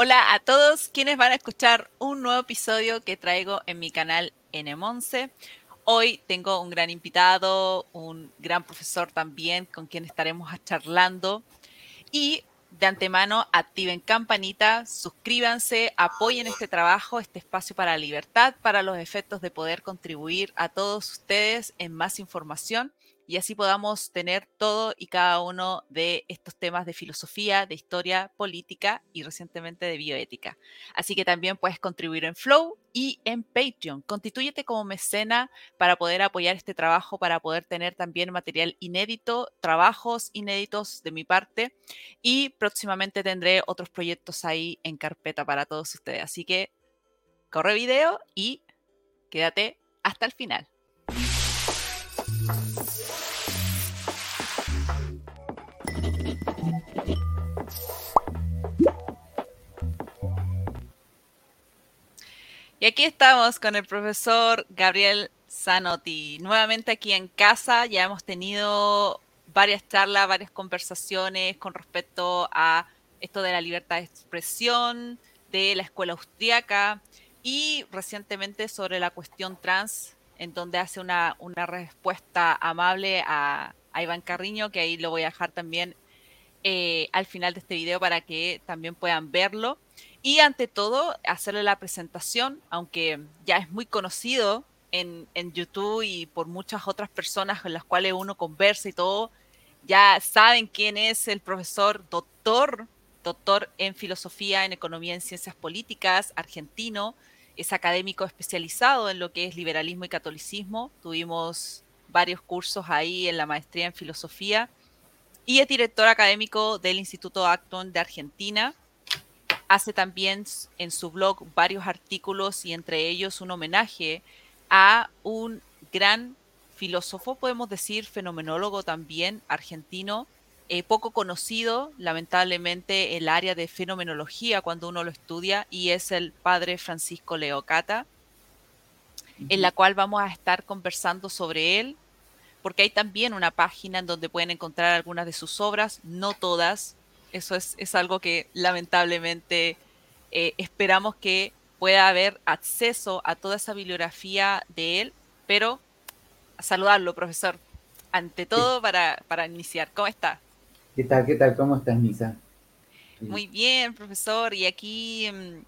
Hola a todos quienes van a escuchar un nuevo episodio que traigo en mi canal N11. Hoy tengo un gran invitado, un gran profesor también con quien estaremos charlando. Y de antemano activen campanita, suscríbanse, apoyen este trabajo, este espacio para libertad, para los efectos de poder contribuir a todos ustedes en más información y así podamos tener todo y cada uno de estos temas de filosofía, de historia, política y recientemente de bioética. Así que también puedes contribuir en Flow y en Patreon. Constitúyete como mecena para poder apoyar este trabajo, para poder tener también material inédito, trabajos inéditos de mi parte y próximamente tendré otros proyectos ahí en carpeta para todos ustedes. Así que corre video y quédate hasta el final. Y aquí estamos con el profesor Gabriel Zanotti. Nuevamente aquí en casa, ya hemos tenido varias charlas, varias conversaciones con respecto a esto de la libertad de expresión, de la escuela austriaca y recientemente sobre la cuestión trans, en donde hace una, respuesta amable a, Iván Carriño, que ahí lo voy a dejar también eh, al final de este video para que también puedan verlo. Y ante todo, hacerle la presentación, aunque ya es muy conocido en, YouTube y por muchas otras personas con las cuales uno conversa y todo, ya saben quién es el profesor doctor, doctor en filosofía, en economía, en ciencias políticas, argentino, es académico especializado en lo que es liberalismo y catolicismo. Tuvimos varios cursos ahí en la maestría en filosofía y es director académico del Instituto Acton de Argentina. Hace también en su blog varios artículos y entre ellos un homenaje a un gran filósofo, podemos decir, fenomenólogo también, argentino, eh, poco conocido, lamentablemente, el área de fenomenología cuando uno lo estudia, y es el padre Francisco Leocata, en la cual vamos a estar conversando sobre él, porque hay también una página en donde pueden encontrar algunas de sus obras, no todas, eso es, algo que lamentablemente eh, esperamos que pueda haber acceso a toda esa bibliografía de él, pero a saludarlo, profesor, ante todo para, para iniciar. ¿Cómo está? ¿Qué tal? ¿Qué tal? ¿Cómo estás, Nisa? Muy bien, profesor. Y aquí, mm,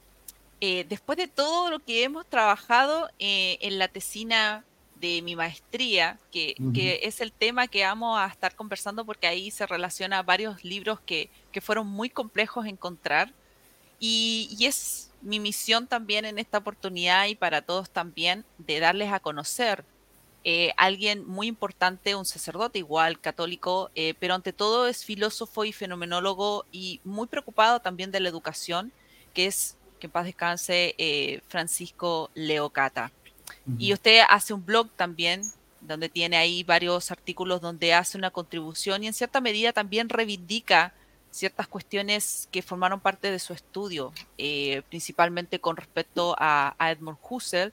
eh, después de todo lo que hemos trabajado eh, en la tesina de mi maestría, que, es el tema que vamos a estar conversando porque ahí se relaciona varios libros que, fueron muy complejos encontrar. Y, es mi misión también en esta oportunidad y para todos también de darles a conocer eh, alguien muy importante, un sacerdote igual, católico, eh, pero ante todo es filósofo y fenomenólogo y muy preocupado también de la educación, que es, que en paz descanse, eh, Francisco Leocata. Y usted hace un blog también, donde tiene ahí varios artículos donde hace una contribución y en cierta medida también reivindica ciertas cuestiones que formaron parte de su estudio, eh, principalmente con respecto a, Edmund Husserl.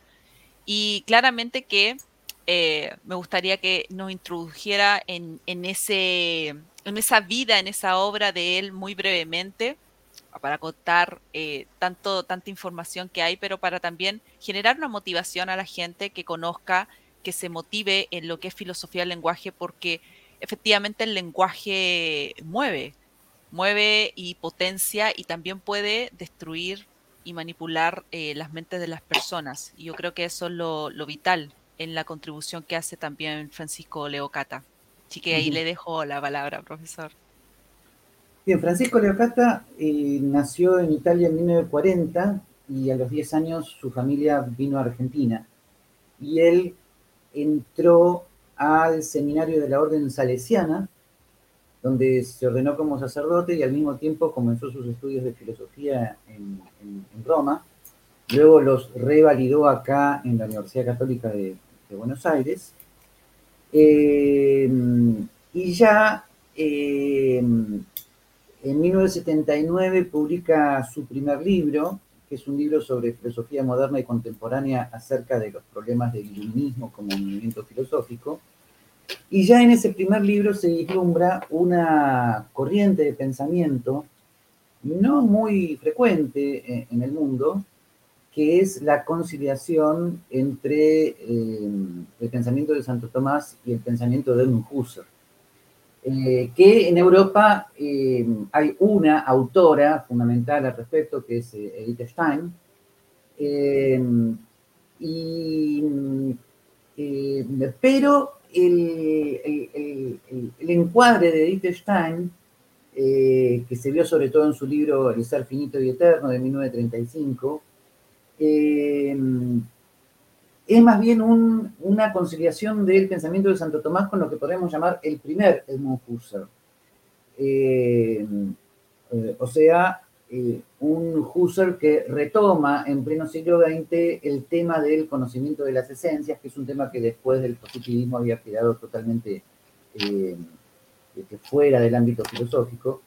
Y claramente que eh, me gustaría que nos introdujera en, ese, en esa vida, en esa obra de él muy brevemente, para contar eh, tanto, tanta información que hay, pero para también generar una motivación a la gente que conozca, que se motive en lo que es filosofía del lenguaje, porque efectivamente el lenguaje mueve, mueve y potencia y también puede destruir y manipular eh, las mentes de las personas. Y yo creo que eso es lo, vital en la contribución que hace también Francisco Leocata. Así que ahí le dejo la palabra, profesor. Bien, Francisco Leocata eh, nació en Italia en 1940 y a los 10 años su familia vino a Argentina. Y él entró al seminario de la Orden Salesiana, donde se ordenó como sacerdote y al mismo tiempo comenzó sus estudios de filosofía en, Roma. Luego los revalidó acá en la Universidad Católica de, Buenos Aires. Eh, y ya eh, en 1979 publica su primer libro, que es un libro sobre filosofía moderna y contemporánea acerca de los problemas del iluminismo como movimiento filosófico. Y ya en ese primer libro se vislumbra una corriente de pensamiento no muy frecuente en el mundo, que es la conciliación entre eh, el pensamiento de Santo Tomás y el pensamiento de Husserl. Eh, que en Europa eh, hay una autora fundamental al respecto, que es Edith Stein, pero el, encuadre de Edith Stein, que se vio sobre todo en su libro El ser finito y eterno de 1935, eh, es más bien una conciliación del pensamiento de Santo Tomás con lo que podemos llamar el primer Edmund Husserl. Eh, eh, o sea, un Husserl que retoma en pleno siglo XX el tema del conocimiento de las esencias, que es un tema que después del positivismo había quedado totalmente fuera del ámbito filosófico.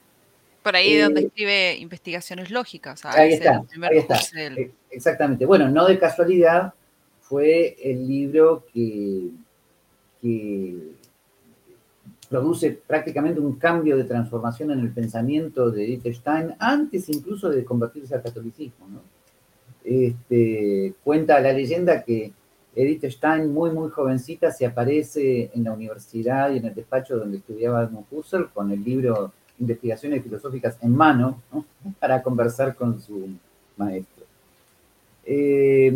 Por ahí es donde escribe investigaciones lógicas. Ahí está, ahí está. Exactamente. Bueno, no de casualidad, fue el libro que, produce prácticamente un cambio de transformación en el pensamiento de Edith Stein, antes incluso de convertirse al catolicismo. Este, cuenta la leyenda que Edith Stein, muy, muy jovencita, se aparece en la universidad y en el despacho donde estudiaba Edmund Husserl con el libro Investigaciones Filosóficas en mano para conversar con su maestro. Eh,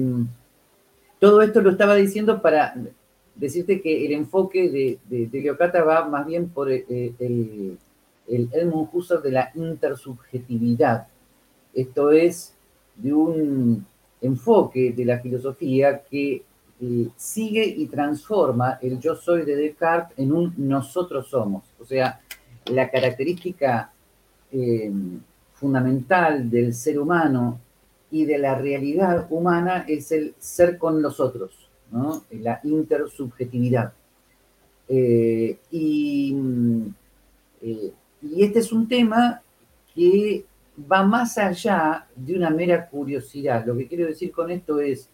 todo esto lo estaba diciendo para decirte que el enfoque de, Leocata va más bien por el, el, Edmund Husserl de la intersubjetividad. Esto es de un enfoque de la filosofía que eh, sigue y transforma el yo soy de Descartes en un nosotros somos. O sea, la característica eh, fundamental del ser humano y de la realidad humana es el ser con los otros, la intersubjetividad. Eh, y, eh, y este es un tema que va más allá de una mera curiosidad. Lo que quiero decir con esto es,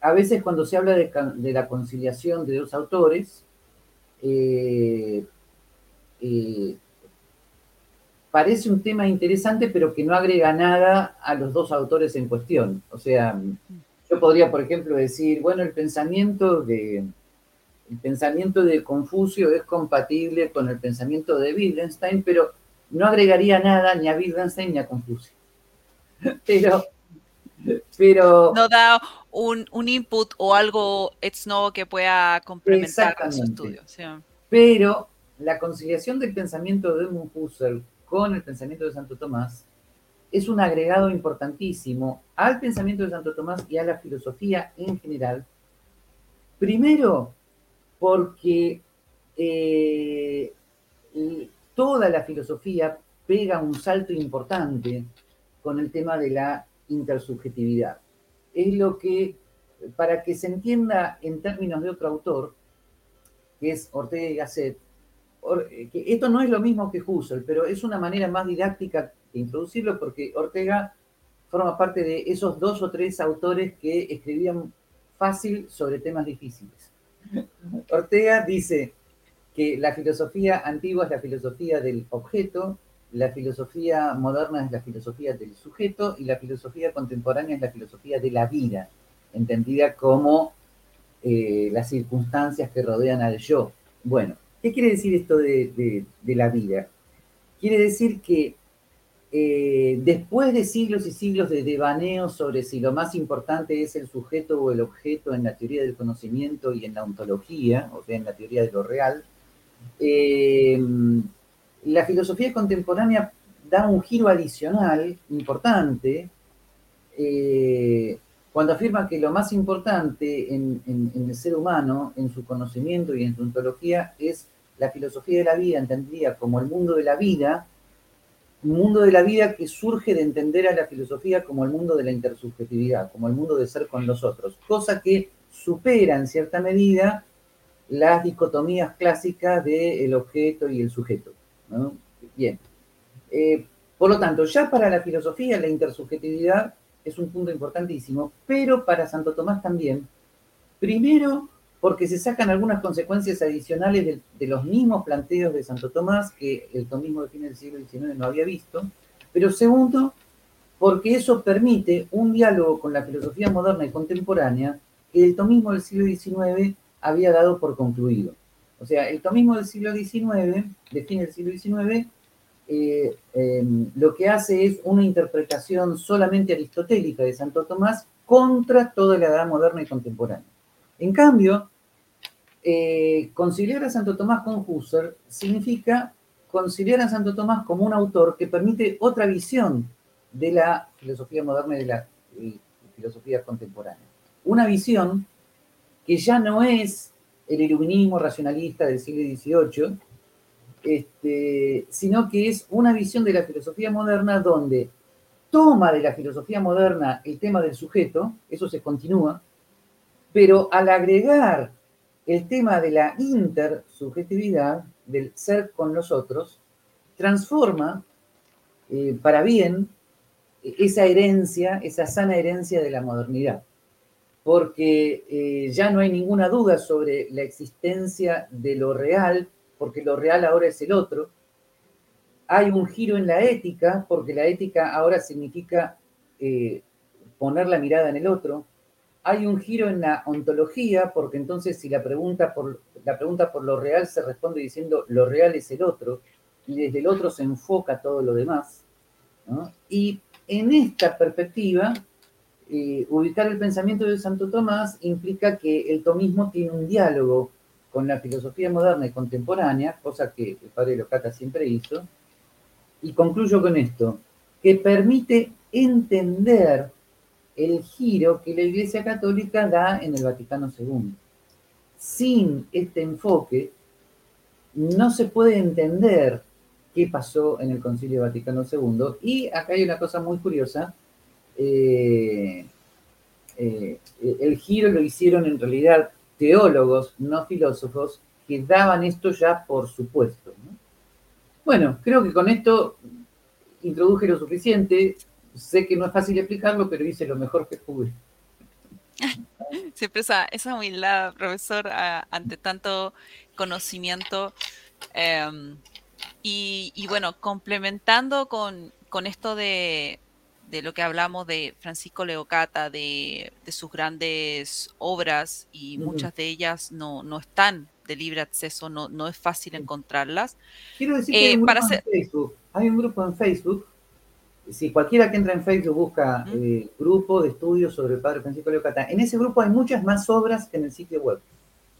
a veces cuando se habla de, la conciliación de dos autores, eh, parece un tema interesante, pero que no agrega nada a los dos autores en cuestión. O sea, yo podría, por ejemplo, decir, bueno, el pensamiento de, el pensamiento de Confucio es compatible con el pensamiento de Wittgenstein, pero no agregaría nada ni a Wittgenstein ni a Confucio. Pero, pero no da un, input o algo ex novo que pueda complementar con su estudio. Pero la conciliación del pensamiento de Edmund Husserl con el pensamiento de Santo Tomás es un agregado importantísimo al pensamiento de Santo Tomás y a la filosofía en general. Primero, porque eh, toda la filosofía pega un salto importante con el tema de la intersubjetividad. Es lo que, para que se entienda en términos de otro autor, que es Ortega y Gasset, esto no es lo mismo que Husserl, pero es una manera más didáctica de introducirlo porque Ortega forma parte de esos dos o tres autores que escribían fácil sobre temas difíciles. Ortega dice que la filosofía antigua es la filosofía del objeto, la filosofía moderna es la filosofía del sujeto y la filosofía contemporánea es la filosofía de la vida, entendida como eh, las circunstancias que rodean al yo. Bueno, ¿Qué quiere decir esto de, la vida? Quiere decir que eh, después de siglos y siglos de devaneo sobre si lo más importante es el sujeto o el objeto en la teoría del conocimiento y en la ontología, o sea, en la teoría de lo real, eh, la filosofía contemporánea da un giro adicional importante eh, cuando afirma que lo más importante en, en, el ser humano, en su conocimiento y en su ontología, es la filosofía de la vida entendida como el mundo de la vida, un mundo de la vida que surge de entender a la filosofía como el mundo de la intersubjetividad, como el mundo de ser con los otros, cosa que supera en cierta medida las dicotomías clásicas del objeto y el sujeto. Bien. Eh, por lo tanto, ya para la filosofía la intersubjetividad es un punto importantísimo, pero para Santo Tomás también. Primero, porque se sacan algunas consecuencias adicionales de, los mismos planteos de Santo Tomás que el tomismo de fines del siglo XIX no había visto, Pero segundo, porque eso permite un diálogo con la filosofía moderna y contemporánea que el tomismo del siglo XIX había dado por concluido. O sea, el tomismo del siglo XIX, de fin del siglo XIX, eh, em, lo que hace es una interpretación solamente aristotélica de Santo Tomás contra toda la edad moderna y contemporánea. En cambio, eh, conciliar a Santo Tomás con Husserl significa conciliar a Santo Tomás como un autor que permite otra visión de la filosofía moderna y de la eh, filosofía contemporánea. Una visión que ya no es el iluminismo racionalista del siglo XVIII, este, sino que es una visión de la filosofía moderna donde toma de la filosofía moderna el tema del sujeto, eso se continúa, pero al agregar el tema de la intersubjetividad, del ser con los otros, transforma eh, para bien esa herencia, esa sana herencia de la modernidad. Porque eh, ya no hay ninguna duda sobre la existencia de lo real, porque lo real ahora es el otro. Hay un giro en la ética, porque la ética ahora significa eh, poner la mirada en el otro hay un giro en la ontología, porque entonces si la pregunta por, la pregunta por lo real se responde diciendo lo real es el otro, y desde el otro se enfoca todo lo demás. Y en esta perspectiva, eh, ubicar el pensamiento de Santo Tomás implica que el tomismo tiene un diálogo con la filosofía moderna y contemporánea, cosa que el padre Locata siempre hizo, y concluyo con esto, que permite entender el giro que la Iglesia Católica da en el Vaticano II. Sin este enfoque, no se puede entender qué pasó en el Concilio Vaticano II. Y acá hay una cosa muy curiosa. Eh, eh, el giro lo hicieron en realidad teólogos, no filósofos, que daban esto ya por supuesto. Bueno, creo que con esto introduje lo suficiente sé que no es fácil explicarlo, pero hice lo mejor que pude. Siempre esa, esa humildad, profesor, ante tanto conocimiento. Em, y, bueno, complementando con, esto de, lo que hablamos de Francisco Leocata, de, de sus grandes obras, y muchas de ellas no, no están de libre acceso, no, no es fácil encontrarlas. Quiero decir que hay, un eh, para Facebook. hay un grupo en Facebook si cualquiera que entra en Facebook busca eh, grupo de estudios sobre el padre Francisco Leocata, en ese grupo hay muchas más obras que en el sitio web.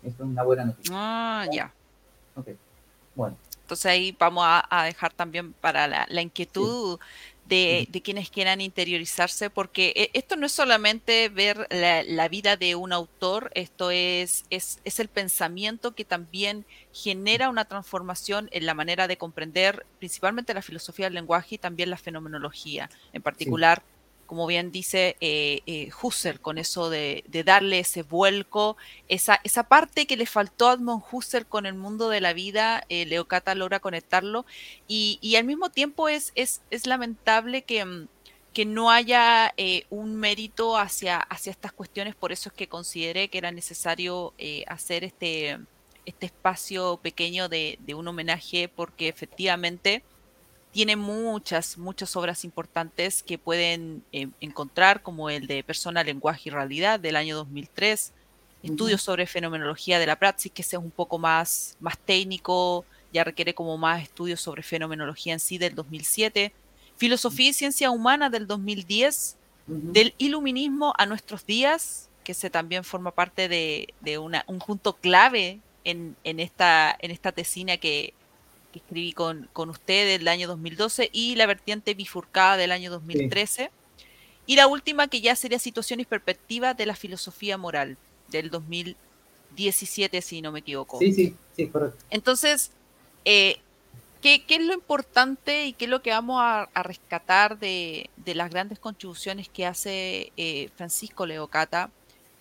Esto es una buena noticia. Ah, ya. Ok. Bueno. Entonces ahí vamos a, dejar también para la, inquietud de, quienes quieran interiorizarse, porque eh, esto no es solamente ver la, vida de un autor, esto es, es, el pensamiento que también genera una transformación en la manera de comprender principalmente la filosofía del lenguaje y también la fenomenología, en particular como bien dice eh, eh, Husserl, con eso de, darle ese vuelco, esa, parte que le faltó a Edmund Husserl con el mundo de la vida, eh, Leocata logra conectarlo, y, al mismo tiempo es, lamentable que, mm, que, no haya eh, un mérito hacia, estas cuestiones, por eso es que consideré que era necesario hacer este, este espacio pequeño de un homenaje, porque efectivamente tiene muchas, muchas obras importantes que pueden eh, encontrar, como el de Persona, Lenguaje y Realidad del año 2003, estudios sobre fenomenología de la praxis, que ese es un poco más, más técnico, ya requiere como más estudios sobre fenomenología en sí del 2007, Filosofía y Ciencia Humana del 2010, del Iluminismo a nuestros días, que ese también forma parte de, una, un punto clave en, en, esta, en esta tesina que, que escribí con, con usted del año 2012 y la vertiente bifurcada del año 2013. Y la última que ya sería situación y perspectiva de la filosofía moral del 2017, si no me equivoco. Sí, sí, sí, correcto. Entonces, eh, ¿qué, ¿qué, es lo importante y qué es lo que vamos a, rescatar de, de, las grandes contribuciones que hace eh, Francisco Leocata?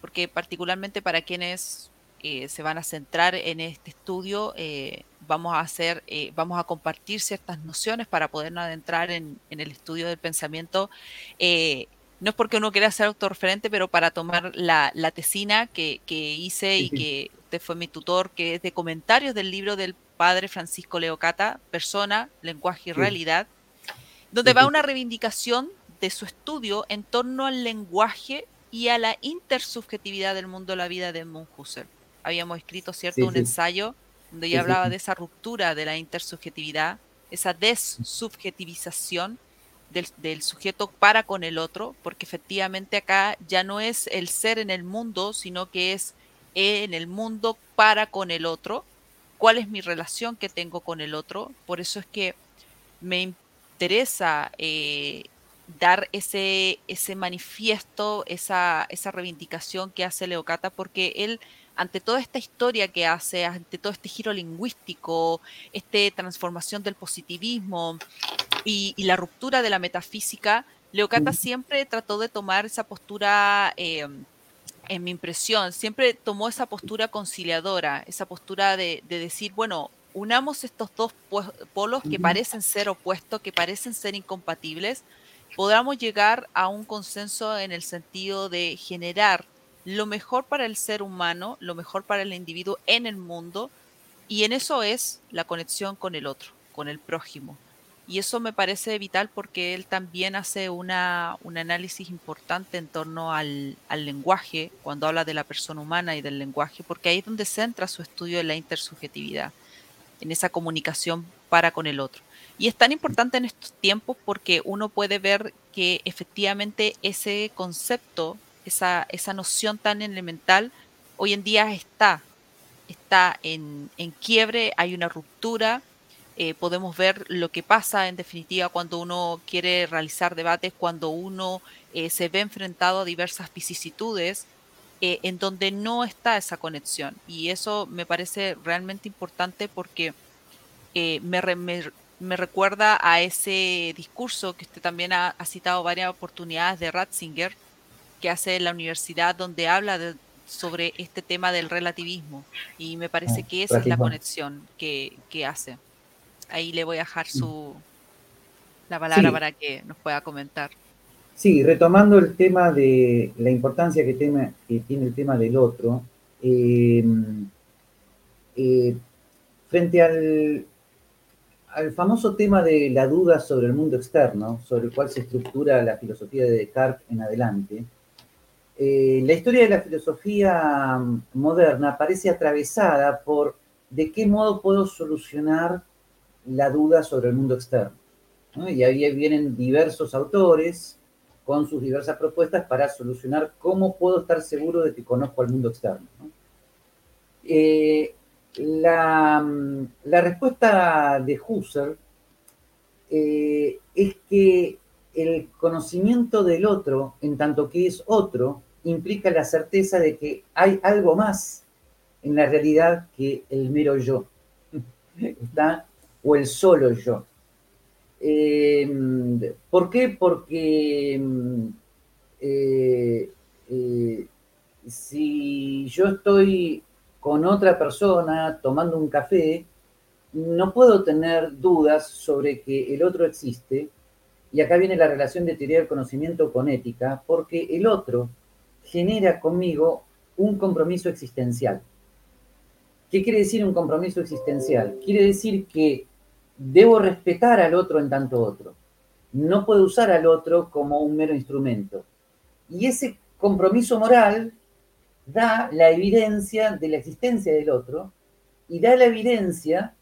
Porque particularmente para quienes eh, se van a centrar en este estudio, eh, vamos a hacer, eh, vamos a compartir ciertas nociones para podernos adentrar en, el estudio del pensamiento. no es porque uno quiera ser autorreferente, pero para tomar la, tesina que, hice y que usted fue mi tutor, que es de comentarios del libro del padre Francisco Leocata, Persona, Lenguaje y Realidad. donde va una reivindicación de su estudio en torno al lenguaje y a la intersubjetividad del mundo de la vida de Husserl. Habíamos escrito, ¿cierto?, un ensayo donde ya hablaba de esa ruptura de la intersubjetividad, esa dessubjetivización del, del, sujeto para con el otro, porque efectivamente acá ya no es el ser en el mundo, sino que es en el mundo para con el otro, cuál es mi relación que tengo con el otro. Por eso es que me interesa eh, dar ese, ese manifiesto, esa, esa reivindicación que hace Leocata, porque él, ante toda esta historia que hace, ante todo este giro lingüístico, esta transformación del positivismo y, la ruptura de la metafísica, Leocata siempre trató de tomar esa postura, eh, en mi impresión, siempre tomó esa postura conciliadora, esa postura de, de decir, bueno, unamos estos dos polos que parecen ser opuestos, que parecen ser incompatibles, podamos llegar a un consenso en el sentido de generar lo mejor para el ser humano, lo mejor para el individuo en el mundo, y en eso es la conexión con el otro, con el prójimo. Y eso me parece vital porque él también hace una, un análisis importante en torno al, al, lenguaje, cuando habla de la persona humana y del lenguaje, porque ahí es donde centra su estudio de la intersubjetividad, en esa comunicación para con el otro. Y es tan importante en estos tiempos porque uno puede ver que efectivamente ese concepto, esa, esa noción tan elemental, hoy en día está, está en, en quiebre, hay una ruptura. Eh, podemos ver lo que pasa en definitiva cuando uno quiere realizar debates, cuando uno eh, se ve enfrentado a diversas vicisitudes eh, en donde no está esa conexión. Y eso me parece realmente importante porque me, me, me recuerda a ese discurso que usted también ha, citado varias oportunidades de Ratzinger, que hace en la universidad, donde habla sobre este tema del relativismo. Y me parece ah, que esa es la conexión que, hace. Ahí le voy a dejar su la palabra para que nos pueda comentar. Sí, retomando el tema de la importancia que, tiene el tema del otro, eh, eh, frente al, al famoso tema de la duda sobre el mundo externo, sobre el cual se estructura la filosofía de Descartes en adelante, eh, la historia de la filosofía moderna parece atravesada por de qué modo puedo solucionar la duda sobre el mundo externo. Y ahí vienen diversos autores con sus diversas propuestas para solucionar cómo puedo estar seguro de que conozco al mundo externo. Eh, la, respuesta de Husserl eh, es que el conocimiento del otro, en tanto que es otro, implica la certeza de que hay algo más en la realidad que el mero yo, o el solo yo. Eh, ¿Por qué? Porque eh, si yo estoy con otra persona tomando un café, no puedo tener dudas sobre que el otro existe. Y acá viene la relación de teoría del conocimiento con ética, porque el otro genera conmigo un compromiso existencial. ¿Qué quiere decir un compromiso existencial? Quiere decir que debo respetar al otro en tanto otro. No puedo usar al otro como un mero instrumento. Y ese compromiso moral da la evidencia de la existencia del otro y da la evidencia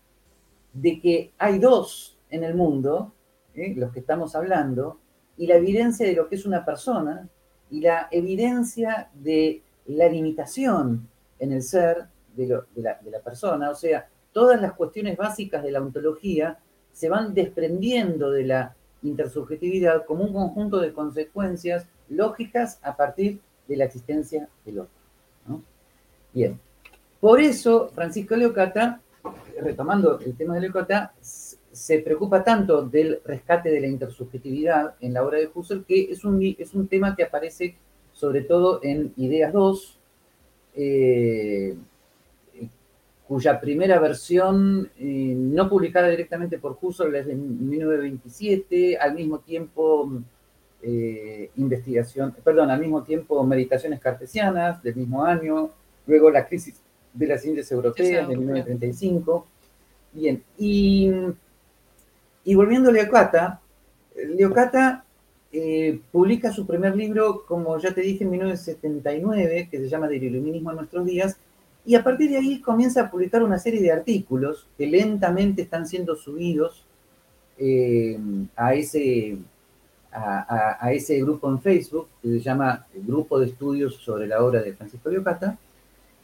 de que hay dos en el mundo, ¿eh? los que estamos hablando, y la evidencia de lo que es una persona y la evidencia de la limitación en el ser de, la, persona. O sea, todas las cuestiones básicas de la ontología se van desprendiendo de la intersubjetividad como un conjunto de consecuencias lógicas a partir de la existencia del otro. Bien, por eso Francisco Leocata, retomando el tema de Leocata, se preocupa tanto del rescate de la intersubjetividad en la obra de Husserl que es un, es un tema que aparece sobre todo en Ideas 2, eh, cuya primera versión eh, no publicada directamente por Husserl es de 1927, al mismo tiempo eh, investigación, perdón, al mismo tiempo meditaciones cartesianas del mismo año, luego la crisis de las Indias Europeas de 1935. Bien, y, y volviéndole a Cata, Leocata eh, publica su primer libro, como ya te dije, en 1979, que se llama Del Iluminismo en nuestros días, y a partir de ahí comienza a publicar una serie de artículos que lentamente están siendo subidos eh, a, ese, a, ese grupo en Facebook, que se llama Grupo de Estudios sobre la obra de Francisco Leocata.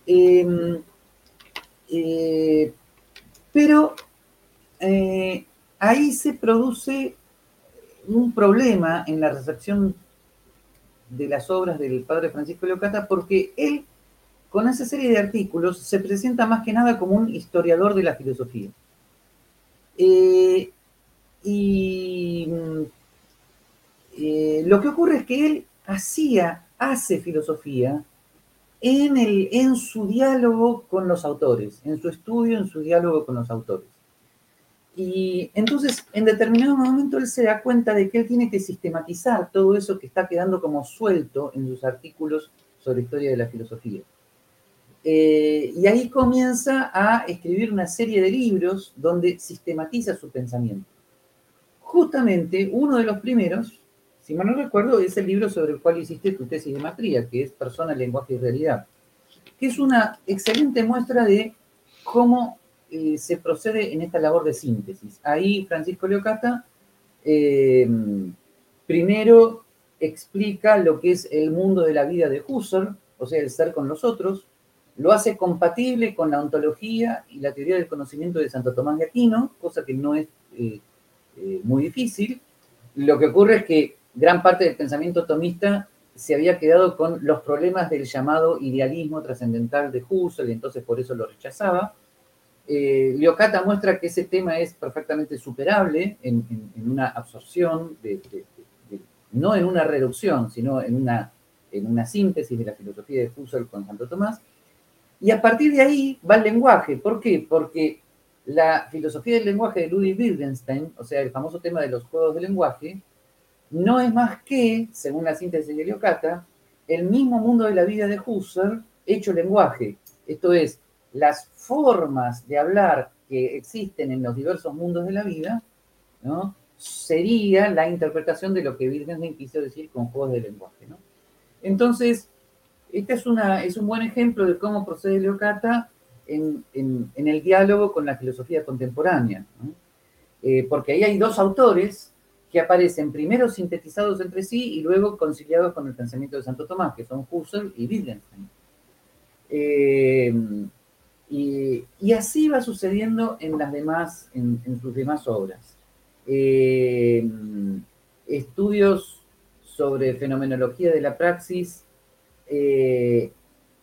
Em, eh, pero ahí se produce un problema en la recepción de las obras del padre Francisco Leocata porque él, con esa serie de artículos, se presenta más que nada como un historiador de la filosofía. Eh, y eh, lo que ocurre es que él hacía, hace filosofía en, el, en su diálogo con los autores, en su estudio, en su diálogo con los autores. Y entonces, en determinado momento, él se da cuenta de que él tiene que sistematizar todo eso que está quedando como suelto en sus artículos sobre historia de la filosofía. Eh, y ahí comienza a escribir una serie de libros donde sistematiza su pensamiento. Justamente uno de los primeros, si mal no recuerdo, es el libro sobre el cual hiciste tu tesis de maestría, que es Persona, Lenguaje y Realidad, que es una excelente muestra de cómo eh, se procede en esta labor de síntesis. Ahí Francisco Leocata eh, primero explica lo que es el mundo de la vida de Husserl, o sea, el ser con los otros, lo hace compatible con la ontología y la teoría del conocimiento de Santo Tomás de Aquino, cosa que no es eh, muy difícil. Lo que ocurre es que gran parte del pensamiento tomista se había quedado con los problemas del llamado idealismo trascendental de Husserl, y entonces por eso lo rechazaba. Eh, Leocata muestra que ese tema es perfectamente superable en, una absorción, no en una reducción, sino en una, síntesis de la filosofía de Husserl con Santo Tomás. Y a partir de ahí va el lenguaje. ¿Por qué? Porque la filosofía del lenguaje de Ludwig Wittgenstein, o sea, el famoso tema de los juegos de lenguaje, no es más que, según la síntesis de Leocata, el mismo mundo de la vida de Husserl hecho lenguaje. Esto es, las formas de hablar que existen en los diversos mundos de la vida, ¿no? sería la interpretación de lo que Wittgenstein quiso decir con juegos de lenguaje. Entonces, este es, una, es un buen ejemplo de cómo procede Leocata en, en, el diálogo con la filosofía contemporánea, eh, porque ahí hay dos autores que aparecen primero sintetizados entre sí y luego conciliados con el pensamiento de Santo Tomás, que son Husserl y Wittgenstein. Eh, y, así va sucediendo en las demás, en, sus demás obras. Eh, estudios sobre fenomenología de la praxis eh,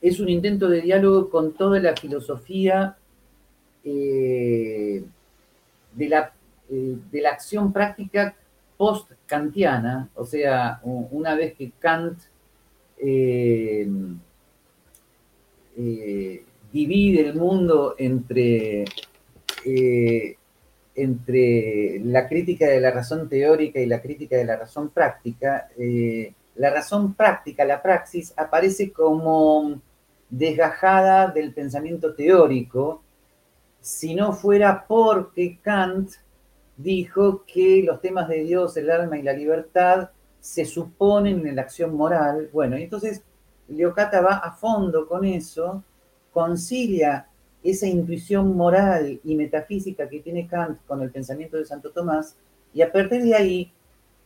es un intento de diálogo con toda la filosofía eh, de, la, de la acción práctica post-kantiana, o sea, una vez que Kant divide el mundo entre, eh, entre la crítica de la razón teórica y la crítica de la razón práctica, eh, la razón práctica, la praxis, aparece como desgajada del pensamiento teórico, si no fuera porque Kant dijo que los temas de Dios, el alma y la libertad se suponen en la acción moral. Bueno, entonces Leocata va a fondo con eso concilia esa intuición moral y metafísica que tiene Kant con el pensamiento de Santo Tomás y a partir de ahí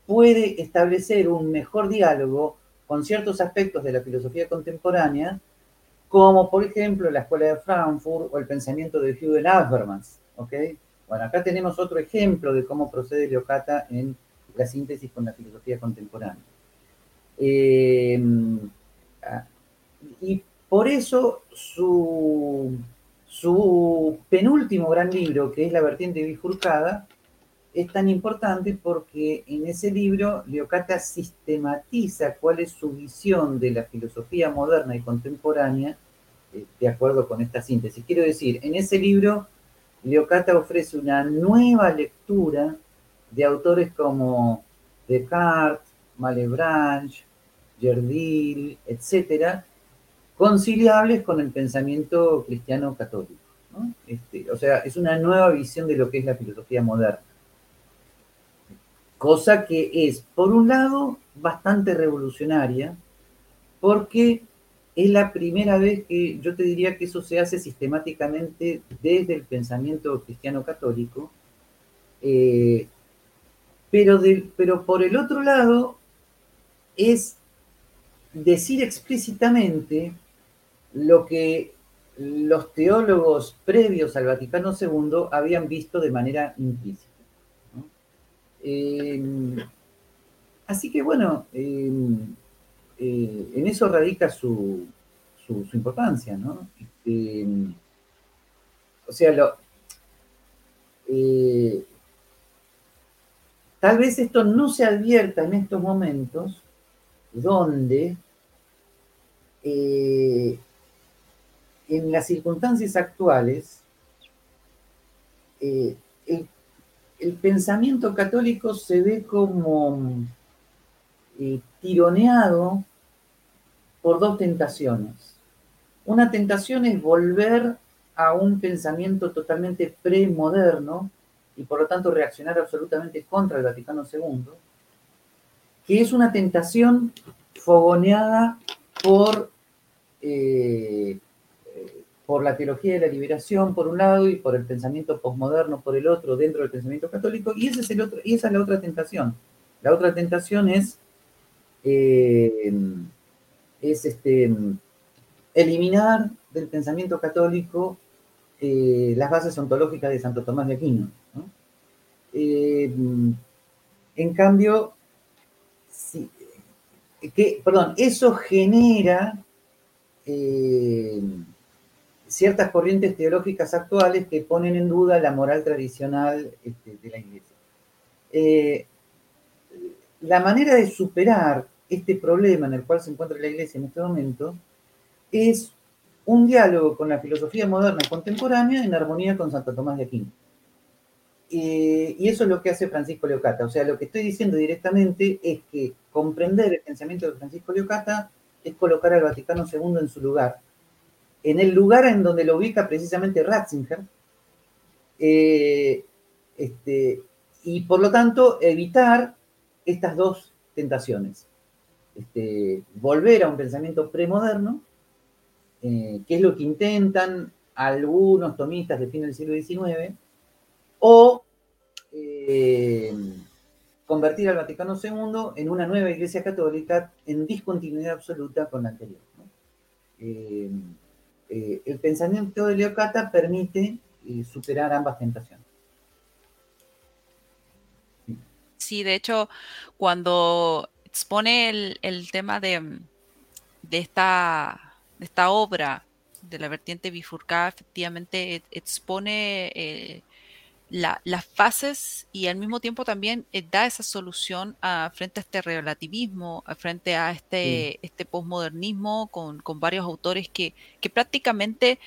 puede establecer un mejor diálogo con ciertos aspectos de la filosofía contemporánea, como por ejemplo la escuela de Frankfurt o el pensamiento de Hugh Habermas. ¿okay? Bueno, acá tenemos otro ejemplo de cómo procede Leocata en la síntesis con la filosofía contemporánea. Eh, ah, y por eso su, su penúltimo gran libro, que es La vertiente bifurcada, es tan importante porque en ese libro Leocata sistematiza cuál es su visión de la filosofía moderna y contemporánea eh, de acuerdo con esta síntesis. Quiero decir, en ese libro Leocata ofrece una nueva lectura de autores como Descartes, Malebranche, Gerdil, etcétera, conciliables con el pensamiento cristiano católico. Este, o sea, es una nueva visión de lo que es la filosofía moderna. cosa que es, por un lado, bastante revolucionaria, porque es la primera vez que yo te diría que eso se hace sistemáticamente desde el pensamiento cristiano católico, eh, pero, pero por el otro lado es decir explícitamente lo que los teólogos previos al Vaticano II habían visto de manera implícita. Eh, así que bueno, eh, eh, en eso radica su, importancia, ¿no? Este, o sea, lo, tal vez esto no se advierta en estos momentos donde en las circunstancias actuales el el pensamiento católico se ve como eh, tironeado por dos tentaciones. Una tentación es volver a un pensamiento totalmente premoderno y por lo tanto reaccionar absolutamente contra el Vaticano II, que es una tentación fogoneada por eh, por la teología de la liberación por un lado y por el pensamiento posmoderno por el otro dentro del pensamiento católico, y, esa es la otra tentación. La otra tentación es, eh, es este, eliminar del pensamiento católico eh, las bases ontológicas de Santo Tomás de Aquino. Eh, en cambio, que, perdón, eso genera ciertas corrientes teológicas actuales que ponen en duda la moral tradicional este, de la Iglesia. Eh, la manera de superar este problema en el cual se encuentra la Iglesia en este momento es un diálogo con la filosofía moderna contemporánea en armonía con Santo Tomás de Aquino. Eh, y eso es lo que hace Francisco Leocata. O sea, lo que estoy diciendo directamente es que comprender el pensamiento de Francisco Leocata es colocar al Vaticano II en su lugar en el lugar en donde lo ubica precisamente Ratzinger, eh, este, y por lo tanto evitar estas dos tentaciones. Este, volver a un pensamiento premoderno, eh, que es lo que intentan algunos tomistas de fin del siglo XIX, o eh, convertir al Vaticano II en una nueva iglesia católica en discontinuidad absoluta con la anterior. Eh, el pensamiento de Leocata permite eh, superar ambas tentaciones. Sí, de hecho, cuando expone el, tema de, esta, obra de la vertiente bifurcada, efectivamente expone eh, las fases y al mismo tiempo también eh, da esa solución a, frente a este relativismo, frente a este, este posmodernismo con, varios autores que, prácticamente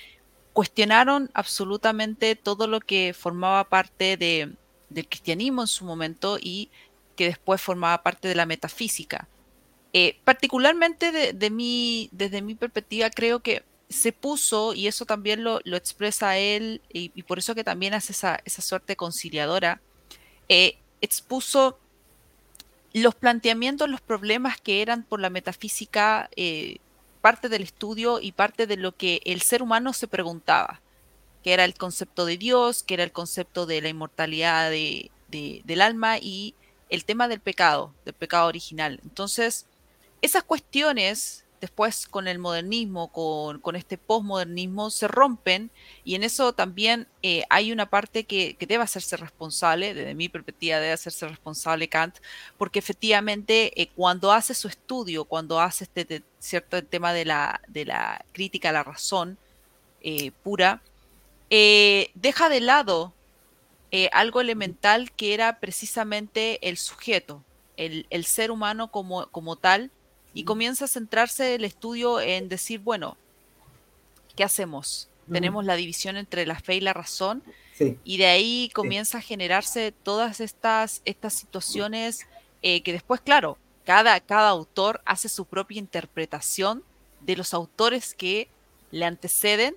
cuestionaron absolutamente todo lo que formaba parte de, del cristianismo en su momento y que después formaba parte de la metafísica. Eh, particularmente de, de desde mi perspectiva, creo que se puso, y eso también lo, expresa él, y, por eso que también hace esa, suerte conciliadora, eh, expuso los planteamientos, los problemas que eran por la metafísica eh, parte del estudio y parte de lo que el ser humano se preguntaba, que era el concepto de Dios, que era el concepto de la inmortalidad del alma y el tema del pecado, del pecado original. Entonces, esas cuestiones después con el modernismo, con, este postmodernismo, se rompen y en eso también eh, hay una parte que, debe hacerse responsable, desde mi perspectiva debe hacerse responsable Kant, porque efectivamente eh, cuando hace su estudio, cuando hace este cierto tema de la, de la crítica a la razón eh, pura, deja de lado algo elemental que era precisamente el sujeto, el, el ser humano como, como tal, y comienza a centrarse el estudio en decir, bueno, ¿qué hacemos? Tenemos la división entre la fe y la razón. Y de ahí comienza a generarse todas estas, estas situaciones eh, que después, claro, cada, cada autor hace su propia interpretación de los autores que le anteceden.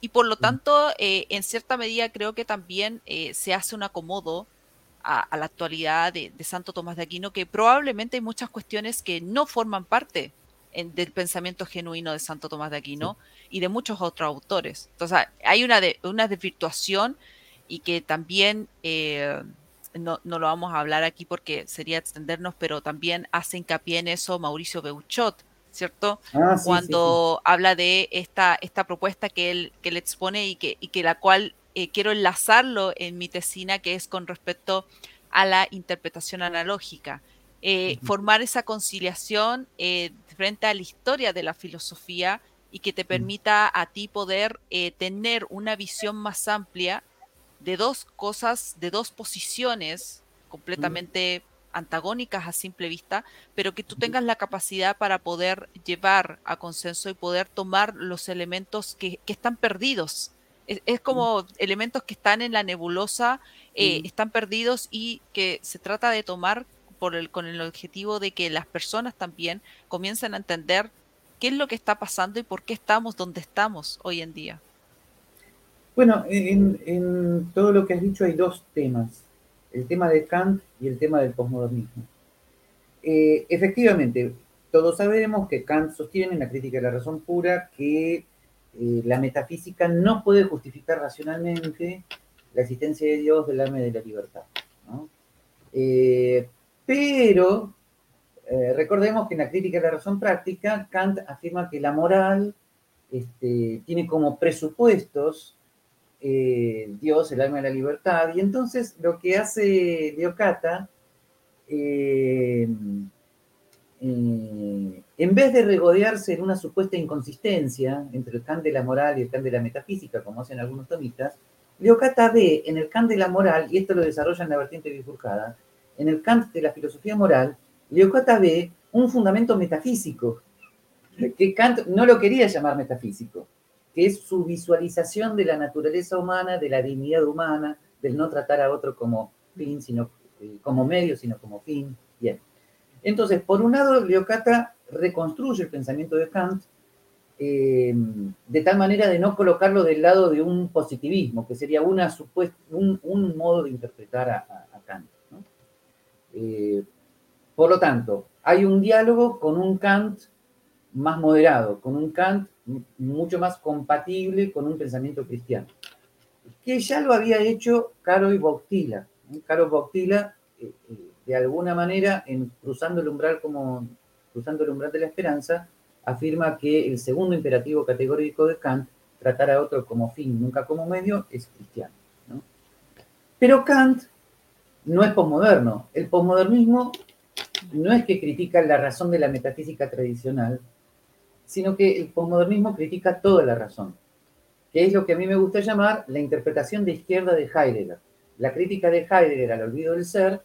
Y por lo tanto, eh, en cierta medida creo que también eh, se hace un acomodo a, la actualidad de, Santo Tomás de Aquino, que probablemente hay muchas cuestiones que no forman parte del pensamiento genuino de Santo Tomás de Aquino y de muchos otros autores. Entonces, hay una, de, una desvirtuación y que también, eh, no, lo vamos a hablar aquí porque sería extendernos, pero también hace hincapié en eso Mauricio Beuchot, ¿cierto? Ah, Cuando habla de esta, esta propuesta que él, que él expone y que, y que la cual eh, quiero enlazarlo en mi tesina, que es con respecto a la interpretación analógica. Eh, formar esa conciliación eh, frente a la historia de la filosofía y que te permita a ti poder tener una visión más amplia de dos cosas, de dos posiciones completamente antagónicas a simple vista, pero que tú tengas la capacidad para poder llevar a consenso y poder tomar los elementos que, que están perdidos es, como elementos que están en la nebulosa, eh, están perdidos y que se trata de tomar por el, con el objetivo de que las personas también comiencen a entender qué es lo que está pasando y por qué estamos donde estamos hoy en día. Bueno, en, todo lo que has dicho hay dos temas, el tema de Kant y el tema del posmodernismo. Eh, efectivamente, todos sabemos que Kant sostiene en la crítica de la razón pura que eh, la metafísica no puede justificar racionalmente la existencia de Dios, del alma y de la libertad. Eh, pero eh, recordemos que en la crítica de la razón práctica, Kant afirma que la moral este, tiene como presupuestos Dios, el alma y la libertad, y entonces lo que hace Leocata eh, en vez de regodearse en una supuesta inconsistencia entre el Kant de la moral y el Kant de la metafísica, como hacen algunos tomistas, Leocata ve en el Kant de la moral, y esto lo desarrolla en la vertiente bifurcada, en el Kant de la filosofía moral, Leocata ve un fundamento metafísico, que Kant no lo quería llamar metafísico, que es su visualización de la naturaleza humana, de la dignidad humana, del no tratar a otro como fin, sino eh, como medio, sino como fin. Bien. Entonces, por un lado, Leocata reconstruye el pensamiento de Kant eh, de tal manera de no colocarlo del lado de un positivismo, que sería una un, modo de interpretar a, Kant. Eh, por lo tanto, hay un diálogo con un Kant más moderado, con un Kant mucho más compatible con un pensamiento cristiano, que ya lo había hecho Caro y Bautila. Caro Bautila eh, de alguna manera, en cruzando el umbral como cruzando el umbral de la esperanza, afirma que el segundo imperativo categórico de Kant, tratar a otro como fin, nunca como medio, es cristiano. Pero Kant no es posmoderno. El posmodernismo no es que critica la razón de la metafísica tradicional, sino que el posmodernismo critica toda la razón, que es lo que a mí me gusta llamar la interpretación de izquierda de Heidegger. La crítica de Heidegger al olvido del ser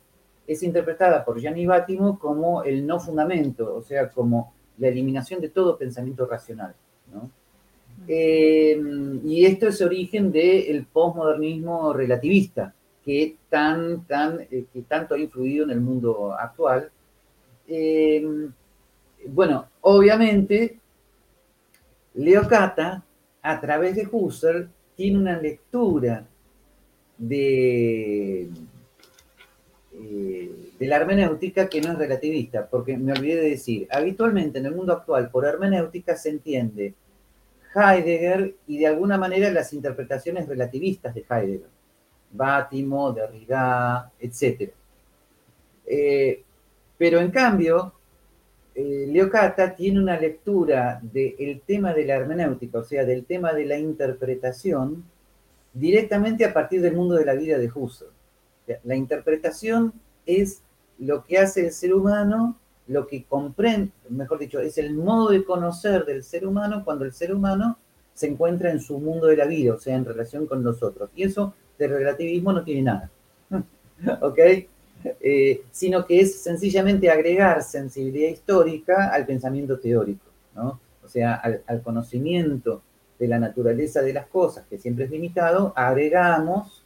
es interpretada por Gianni Bátimo como el no fundamento, o sea, como la eliminación de todo pensamiento racional. Eh, y esto es origen del postmodernismo relativista, que, tan, tan, eh, que tanto ha influido en el mundo actual. Eh, bueno, obviamente, Leo Cata, a través de Husserl, tiene una lectura de, eh, de la hermenéutica que no es relativista, porque me olvidé de decir, habitualmente en el mundo actual por hermenéutica se entiende Heidegger y de alguna manera las interpretaciones relativistas de Heidegger, Bátimo, Derrida, etc. Eh, pero en cambio, eh, Leocata tiene una lectura del tema de la hermenéutica, o sea, del tema de la interpretación, directamente a partir del mundo de la vida de Husserl. La interpretación es lo que hace el ser humano, lo que comprende, mejor dicho, es el modo de conocer del ser humano cuando el ser humano se encuentra en su mundo de la vida, o sea, en relación con nosotros. Y eso de relativismo no tiene nada. ¿Ok? Eh, sino que es sencillamente agregar sensibilidad histórica al pensamiento teórico, ¿no? O sea, al, al conocimiento de la naturaleza de las cosas, que siempre es limitado, agregamos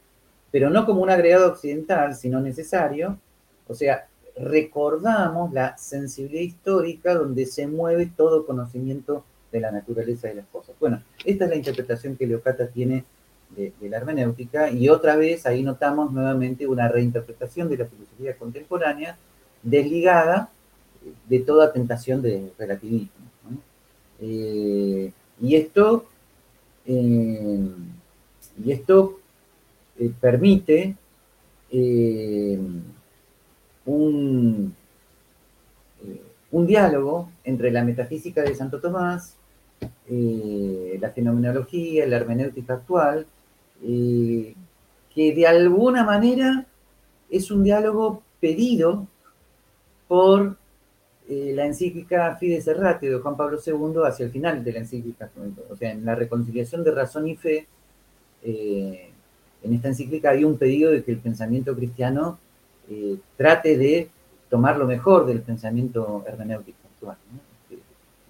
pero no como un agregado occidental, sino necesario. O sea, recordamos la sensibilidad histórica donde se mueve todo conocimiento de la naturaleza de las cosas. Bueno, esta es la interpretación que Leocata tiene de, la hermenéutica, y otra vez ahí notamos nuevamente una reinterpretación de la filosofía contemporánea desligada de toda tentación de relativismo. Eh, y esto, eh, y esto eh, permite un, un diálogo entre la metafísica de Santo Tomás, la fenomenología, la hermenéutica actual, que de alguna manera es un diálogo pedido por eh, la encíclica Fides Errate de Juan Pablo II hacia el final de la encíclica, o sea, en la reconciliación de razón y fe, eh, en esta encíclica hay un pedido de que el pensamiento cristiano eh, trate de tomar lo mejor del pensamiento hermenéutico actual.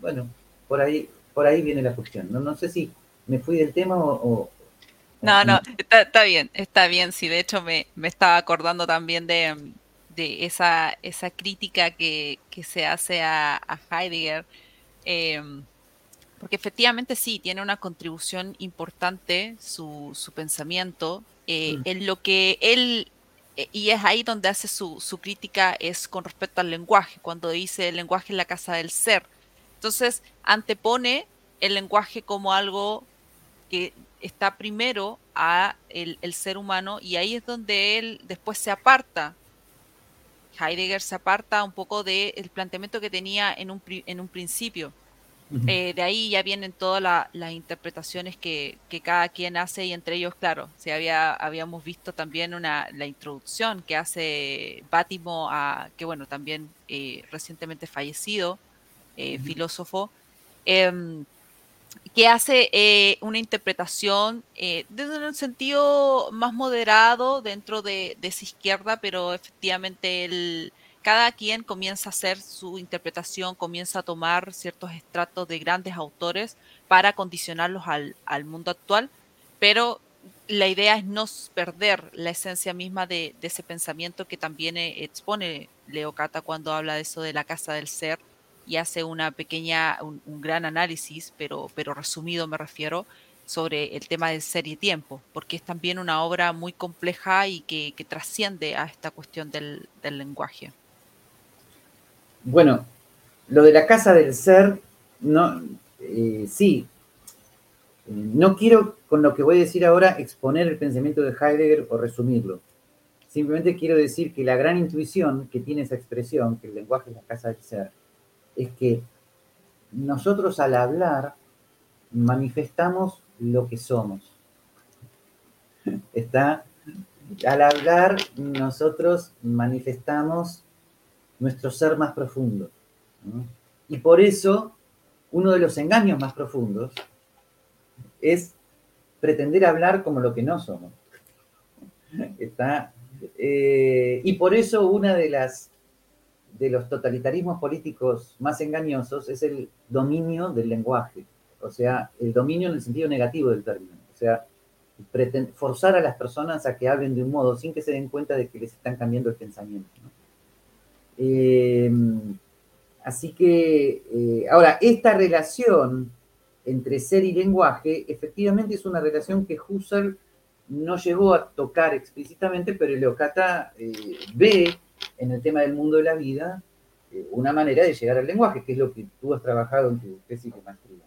Bueno, por ahí, por ahí viene la cuestión. No, no sé si me fui del tema o... no, no, está, bien, está bien. Sí, de hecho me, me estaba acordando también de, de esa, esa crítica que, se hace a, Heidegger, em, porque efectivamente sí, tiene una contribución importante su, su pensamiento eh, mm. en lo que él, eh, y es ahí donde hace su, su, crítica, es con respecto al lenguaje, cuando dice el lenguaje es la casa del ser. Entonces, antepone el lenguaje como algo que está primero a el, el, ser humano y ahí es donde él después se aparta Heidegger se aparta un poco del planteamiento que tenía en un, en un principio. Eh, de ahí ya vienen todas las interpretaciones que, cada quien hace y entre ellos, claro, si había, habíamos visto también una, la introducción que hace Bátimo, a, que bueno, también eh, recientemente fallecido, eh, filósofo, em, que hace una interpretación desde un sentido más moderado dentro de, esa izquierda, pero efectivamente el, cada quien comienza a hacer su interpretación, comienza a tomar ciertos estratos de grandes autores para condicionarlos al, mundo actual, pero la idea es no perder la esencia misma de, ese pensamiento que también eh, expone Leo Cata cuando habla de eso de la casa del ser y hace una pequeña, un, gran análisis, pero, pero resumido me refiero, sobre el tema de ser y tiempo, porque es también una obra muy compleja y que, trasciende a esta cuestión del, lenguaje. Bueno, lo de la casa del ser, no, eh, sí, no quiero con lo que voy a decir ahora exponer el pensamiento de Heidegger o resumirlo. Simplemente quiero decir que la gran intuición que tiene esa expresión, que el lenguaje es la casa del ser, es que nosotros al hablar manifestamos lo que somos. Está, al hablar nosotros manifestamos nuestro ser más profundo. Y por eso uno de los engaños más profundos es pretender hablar como lo que no somos. Está, eh, y por eso una de las de los totalitarismos políticos más engañosos es el dominio del lenguaje, o sea, el dominio en el sentido negativo del término, o sea, forzar a las personas a que hablen de un modo sin que se den cuenta de que les están cambiando el pensamiento. Em, así que, eh, ahora, esta relación entre ser y lenguaje efectivamente es una relación que Husserl no llegó a tocar explícitamente, pero Leocata eh, ve en el tema del mundo de la vida eh, una manera de llegar al lenguaje, que es lo que tú has trabajado en tu tesis de maestría.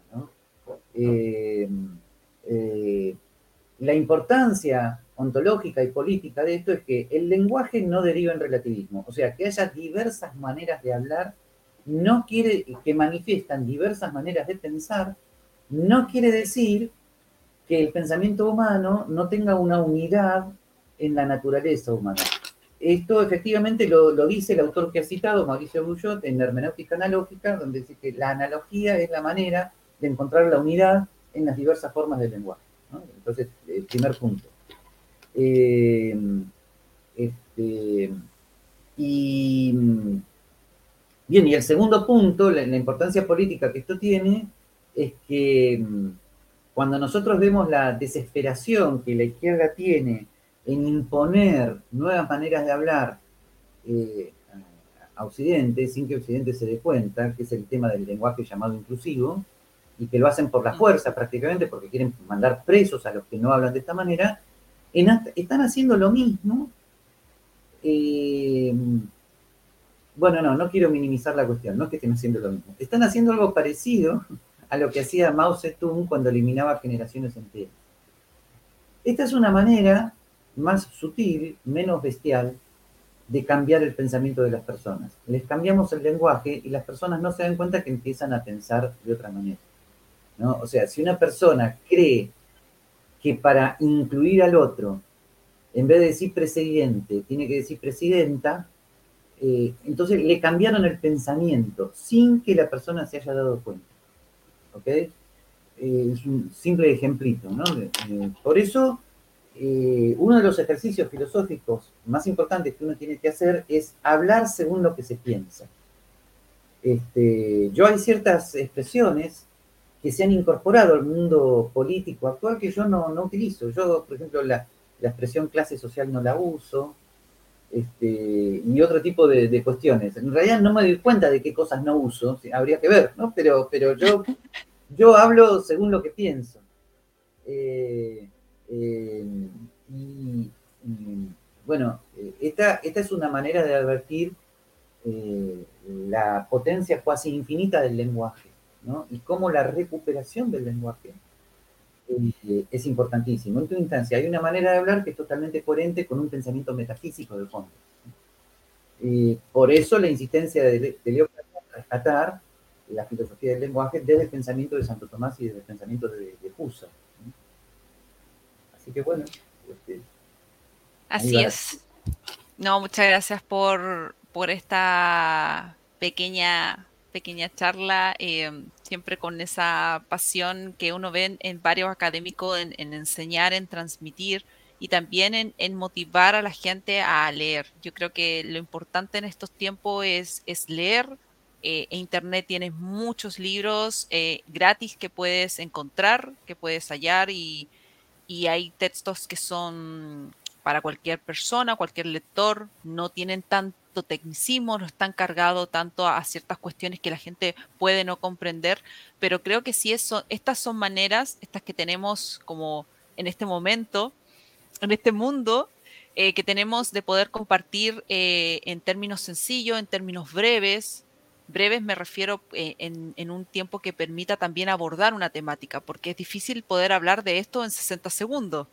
Eh, eh, la importancia ontológica y política de esto es que el lenguaje no deriva en relativismo, o sea, que haya diversas maneras de hablar, no quiere que manifiestan diversas maneras de pensar, no quiere decir que el pensamiento humano no tenga una unidad en la naturaleza humana. Esto efectivamente lo, dice el autor que ha citado, Mauricio Bouillot, en Hermenéutica Analógica, donde dice que la analogía es la manera de encontrar la unidad en las diversas formas del lenguaje. Entonces, el primer punto. Eh, este, y bien, y el segundo punto, la, importancia política que esto tiene, es que mm, cuando nosotros vemos la desesperación que la izquierda tiene en imponer nuevas maneras de hablar eh, a Occidente sin que Occidente se dé cuenta, que es el tema del lenguaje llamado inclusivo, y que lo hacen por la fuerza prácticamente porque quieren mandar presos a los que no hablan de esta manera, están haciendo lo mismo. Eh, bueno, no, no quiero minimizar la cuestión, no es que estén haciendo lo mismo. Están haciendo algo parecido a lo que hacía Mao Zedong cuando eliminaba generaciones enteras. Esta es una manera más sutil, menos bestial, de cambiar el pensamiento de las personas. Les cambiamos el lenguaje y las personas no se dan cuenta que empiezan a pensar de otra manera. ¿no? O sea, si una persona cree que para incluir al otro, en vez de decir presidente, tiene que decir presidenta, eh, entonces le cambiaron el pensamiento sin que la persona se haya dado cuenta. ¿Ok? Eh, es un simple ejemplito, ¿no? Eh, por eso, uno de los ejercicios filosóficos más importantes que uno tiene que hacer es hablar según lo que se piensa. Este, yo hay ciertas expresiones que se han incorporado al mundo político actual que yo no, no utilizo. Yo, por ejemplo, la, la, expresión clase social no la uso, este, y otro tipo de, de, cuestiones. En realidad no me doy cuenta de qué cosas no uso, habría que ver, ¿no? Pero, pero yo, yo hablo según lo que pienso. Eh, eh, y, bueno, esta, esta es una manera de advertir eh, la potencia cuasi infinita del lenguaje y cómo la recuperación del lenguaje eh, es importantísimo. En última instancia, hay una manera de hablar que es totalmente coherente con un pensamiento metafísico de fondo. por eso la insistencia de, de Leo rescatar la filosofía del lenguaje desde el pensamiento de Santo Tomás y desde el pensamiento de, de Así que bueno. Este, Así es. No, muchas gracias por, por esta pequeña pequeña charla, em, siempre con esa pasión que uno ve en, varios académicos en, enseñar, en transmitir y también en, motivar a la gente a leer. Yo creo que lo importante en estos tiempos es, es leer. Eh, Internet tiene muchos libros eh, gratis que puedes encontrar, que puedes hallar y, y hay textos que son para cualquier persona, cualquier lector, no tienen tanto tecnicismo, no están cargados tanto a, ciertas cuestiones que la gente puede no comprender, pero creo que sí eso, estas son maneras, estas que tenemos como en este momento, en este mundo, eh, que tenemos de poder compartir eh, en términos sencillos, en términos breves. Breves me refiero eh, en, en, un tiempo que permita también abordar una temática, porque es difícil poder hablar de esto en 60 segundos.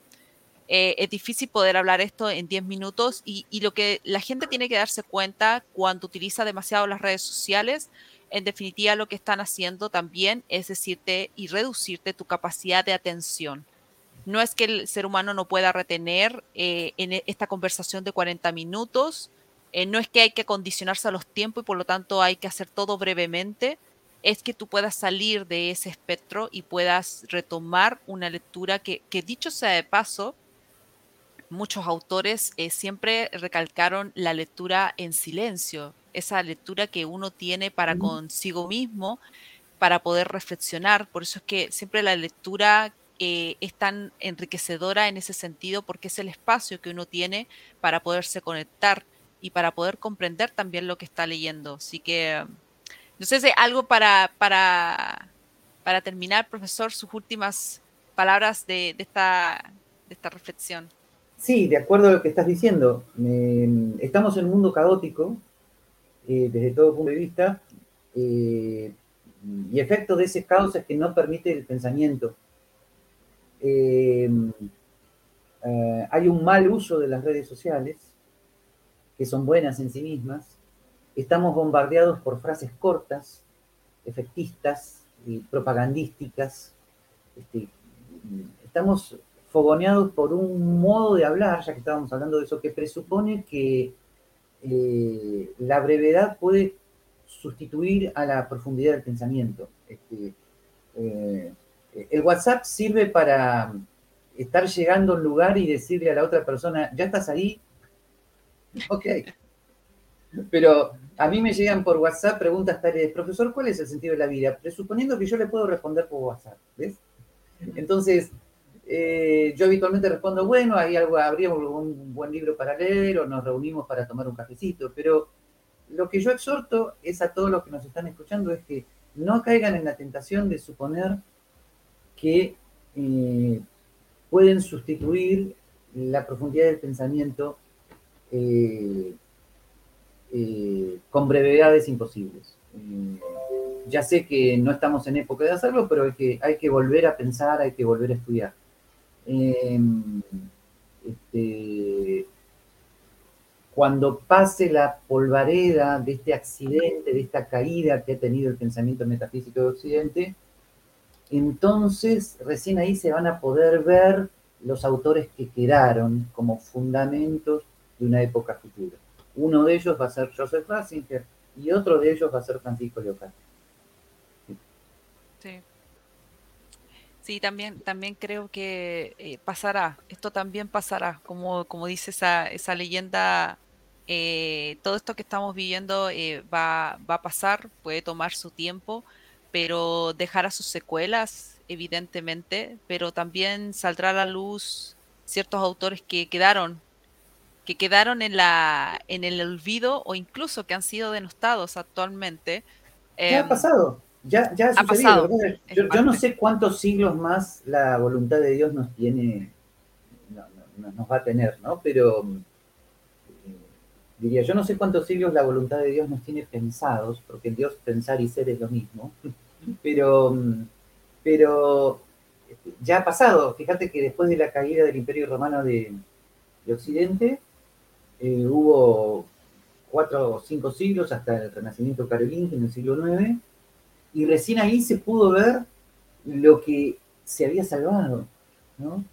Eh, es difícil poder hablar esto en 10 minutos y, lo que la gente tiene que darse cuenta cuando utiliza demasiado las redes sociales, en definitiva lo que están haciendo también es decirte y reducirte tu capacidad de atención. No es que el ser humano no pueda retener eh, en e, esta conversación de 40 minutos, eh, no es que hay que condicionarse a los tiempos y por lo tanto hay que hacer todo brevemente, es que tú puedas salir de ese espectro y puedas retomar una lectura que, que dicho sea de paso, muchos autores eh, siempre recalcaron la lectura en silencio, esa lectura que uno tiene para consigo mismo, para poder reflexionar. Por eso es que siempre la lectura eh, es tan enriquecedora en ese sentido, porque es el espacio que uno tiene para poderse conectar y para poder comprender también lo que está leyendo. Así que, no sé si algo para, para, para terminar, profesor, sus últimas palabras de, de esta, de esta reflexión. Sí, de acuerdo a lo que estás diciendo. estamos en un mundo caótico, eh, desde todo punto de vista, eh, y efecto de ese caos es que no permite el pensamiento. Eh, hay un mal uso de las redes sociales, que son buenas en sí mismas. Estamos bombardeados por frases cortas, efectistas, y propagandísticas. Este, estamos fogoneados por un modo de hablar, ya que estábamos hablando de eso, que presupone que eh, la brevedad puede sustituir a la profundidad del pensamiento. Este, eh, el WhatsApp sirve para estar llegando a un lugar y decirle a la otra persona, ya estás ahí, ok. Pero a mí me llegan por WhatsApp preguntas tales, profesor, ¿cuál es el sentido de la vida? Presuponiendo que yo le puedo responder por WhatsApp, ¿ves? Entonces, eh, yo habitualmente respondo, bueno, ahí algo, habría un buen libro para leer o nos reunimos para tomar un cafecito, pero lo que yo exhorto es a todos los que nos están escuchando es que no caigan en la tentación de suponer que eh, pueden sustituir la profundidad del pensamiento eh, con brevedades imposibles. ya sé que no estamos en época de hacerlo, pero hay que, hay que volver a pensar, hay que volver a estudiar. Este, cuando pase la polvareda de este accidente, de esta caída que ha tenido el pensamiento metafísico de Occidente, entonces recién ahí se van a poder ver los autores que quedaron como fundamentos de una época futura. Uno de ellos va a ser Joseph Ratzinger y otro de ellos va a ser Francisco Leocal. Sí. Sí, también, también creo que eh, pasará, esto también pasará, como, como dice esa, esa leyenda eh, todo esto que estamos viviendo eh, va, va, a pasar, puede tomar su tiempo, pero dejará sus secuelas, evidentemente, pero también saldrá a la luz ciertos autores que quedaron, que quedaron en, la, en el olvido o incluso que han sido denostados actualmente. ¿Qué ha em, pasado? Ya, ya ha, sucedido, Yo, yo, no sé cuántos siglos más la voluntad de Dios nos tiene, nos va a tener, ¿no? Pero diría, yo no sé cuántos siglos la voluntad de Dios nos tiene pensados, porque en Dios pensar y ser es lo mismo, pero, pero ya ha pasado. Fíjate que después de la caída del Imperio Romano de, Occidente, eh, hubo cuatro o cinco siglos hasta el Renacimiento carolingio en el siglo IX, y recién ahí se pudo ver lo que se había salvado, ¿no?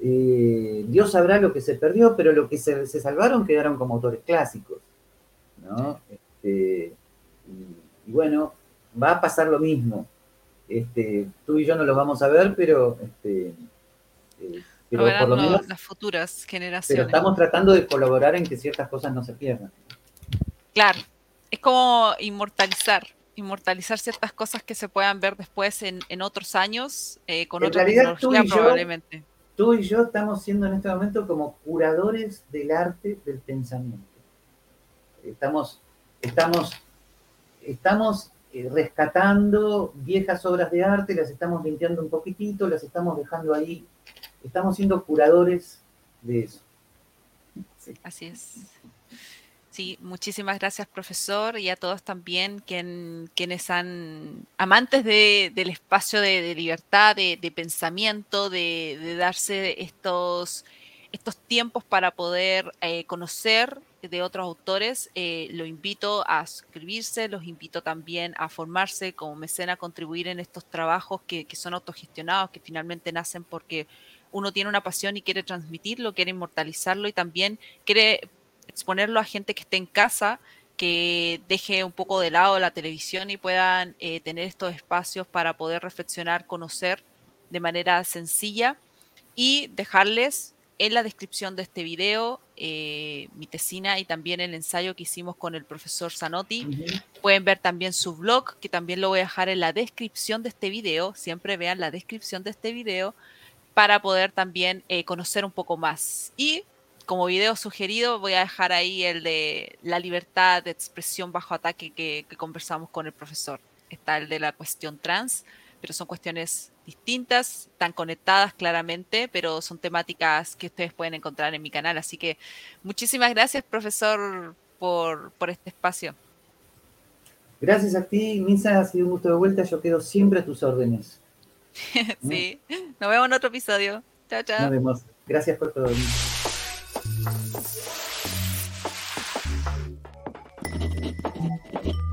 Eh, Dios sabrá lo que se perdió, pero lo que se, salvaron quedaron como autores clásicos. ¿no? Este, y, bueno, va a pasar lo mismo. Este, tú y yo no lo vamos a ver, pero, este, eh, pero por lo menos las futuras generaciones. Pero estamos tratando de colaborar en que ciertas cosas no se pierdan. Claro, es como inmortalizar, inmortalizar ciertas cosas que se puedan ver después en, otros años eh, con otra tecnología probablemente tú y yo estamos siendo en este momento como curadores del arte del pensamiento. Estamos, estamos, estamos eh, rescatando viejas obras de arte, las estamos limpiando un poquitito, las estamos dejando ahí. Estamos siendo curadores de eso. Así es. Sí, muchísimas gracias, profesor, y a todos también quienes han, amantes del espacio de, libertad, de, pensamiento, de, darse estos, estos tiempos para poder eh, conocer de otros autores. Eh, lo invito a suscribirse, los invito también a formarse como mecena, a contribuir en estos trabajos que, que son autogestionados, que finalmente nacen porque uno tiene una pasión y quiere transmitirlo, quiere inmortalizarlo y también quiere exponerlo a gente que esté en casa, que deje un poco de lado la televisión y puedan eh, tener estos espacios para poder reflexionar, conocer de manera sencilla y dejarles en la descripción de este video eh, mi tesina y también el ensayo que hicimos con el profesor Zanotti. Pueden ver también su blog, que también lo voy a dejar en la descripción de este video. Siempre vean la descripción de este video para poder también eh, conocer un poco más. Y como video sugerido voy a dejar ahí el de la libertad de expresión bajo ataque que, conversamos con el profesor. Está el de la cuestión trans, pero son cuestiones distintas, están conectadas claramente, pero son temáticas que ustedes pueden encontrar en mi canal. Así que muchísimas gracias, profesor, por, por este espacio. Gracias a ti, Misa, ha sido un gusto de vuelta. Yo quedo siempre a tus órdenes. sí, nos vemos en otro episodio. Chao, chao. Nos vemos. Gracias por todo. Thank you.